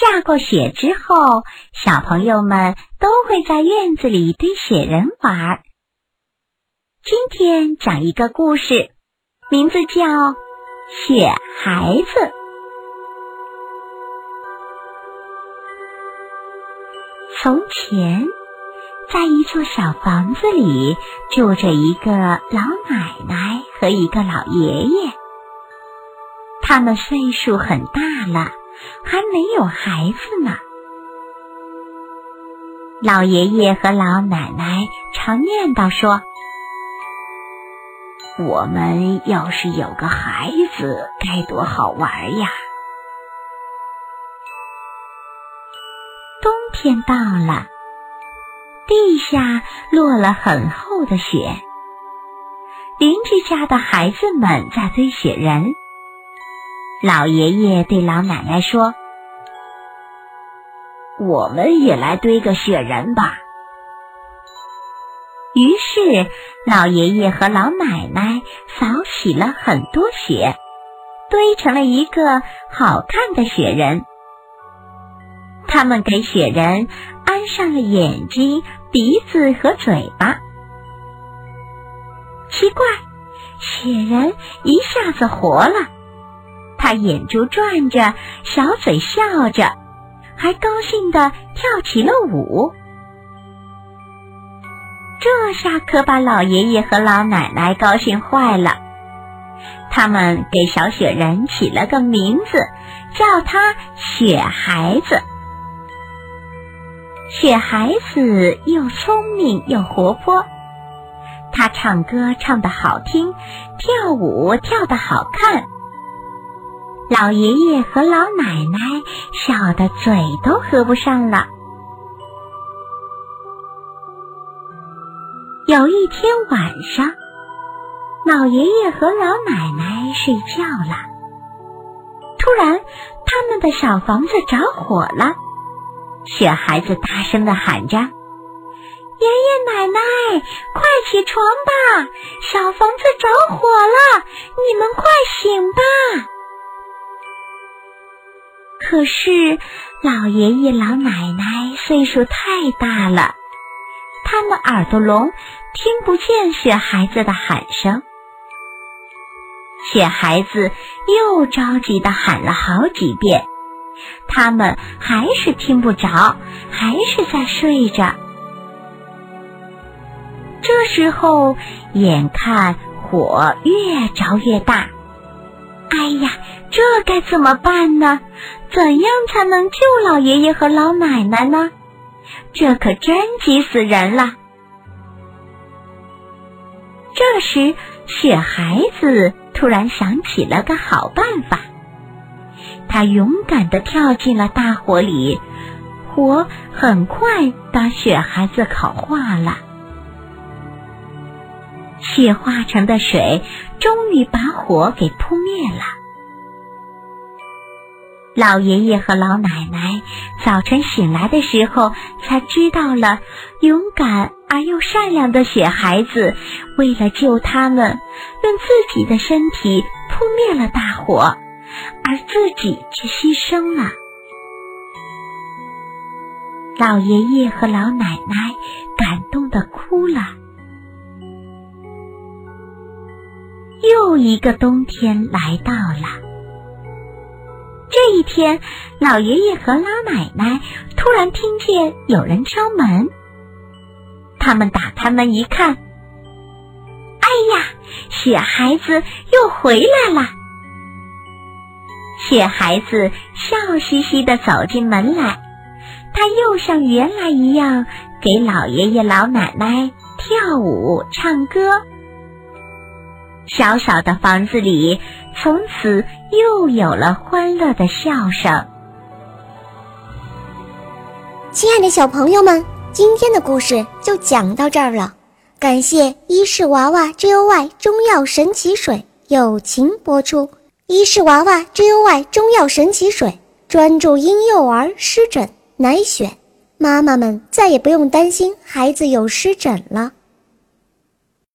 下过雪之后，小朋友们都会在院子里堆雪人玩。今天讲一个故事，名字叫《雪孩子》。从前，在一座小房子里住着一个老奶奶和一个老爷爷，他们岁数很大了，还没有孩子呢。老爷爷和老奶奶常念叨说。我们要是有个孩子，该多好玩呀！冬天到了，地下落了很厚的雪，邻居家的孩子们在堆雪人。老爷爷对老奶奶说：“我们也来堆个雪人吧。”于是，老爷爷和老奶奶扫起了很多雪，堆成了一个好看的雪人。他们给雪人安上了眼睛、鼻子和嘴巴。奇怪，雪人一下子活了，他眼珠转着，小嘴笑着，还高兴地跳起了舞。这下可把老爷爷和老奶奶高兴坏了，他们给小雪人起了个名字，叫他雪孩子。雪孩子又聪明又活泼，他唱歌唱得好听，跳舞跳得好看。老爷爷和老奶奶笑得嘴都合不上了。有一天晚上，老爷爷和老奶奶睡觉了。突然，他们的小房子着火了。雪孩子大声的喊着：“爷爷奶奶，快起床吧！小房子着火了，你们快醒吧！”可是，老爷爷老奶奶岁数太大了。他们耳朵聋，听不见雪孩子的喊声。雪孩子又着急的喊了好几遍，他们还是听不着，还是在睡着。这时候，眼看火越着越大，哎呀，这该怎么办呢？怎样才能救老爷爷和老奶奶呢？这可真急死人了！这时，雪孩子突然想起了个好办法，他勇敢的跳进了大火里，火很快把雪孩子烤化了，雪化成的水终于把火给扑灭了。老爷爷和老奶奶早晨醒来的时候，才知道了勇敢而又善良的雪孩子为了救他们，用自己的身体扑灭了大火，而自己却牺牲了。老爷爷和老奶奶感动的哭了。又一个冬天来到了。这一天，老爷爷和老奶奶突然听见有人敲门。他们打开门一看，哎呀，雪孩子又回来了！雪孩子笑嘻嘻的走进门来，他又像原来一样给老爷爷老奶奶跳舞唱歌。小小的房子里，从此又有了欢乐的笑声。亲爱的小朋友们，今天的故事就讲到这儿了。感谢伊氏娃娃 Joy 中药神奇水友情播出。伊氏娃娃 Joy 中药神奇水专注婴幼儿湿疹，奶癣，妈妈们再也不用担心孩子有湿疹了。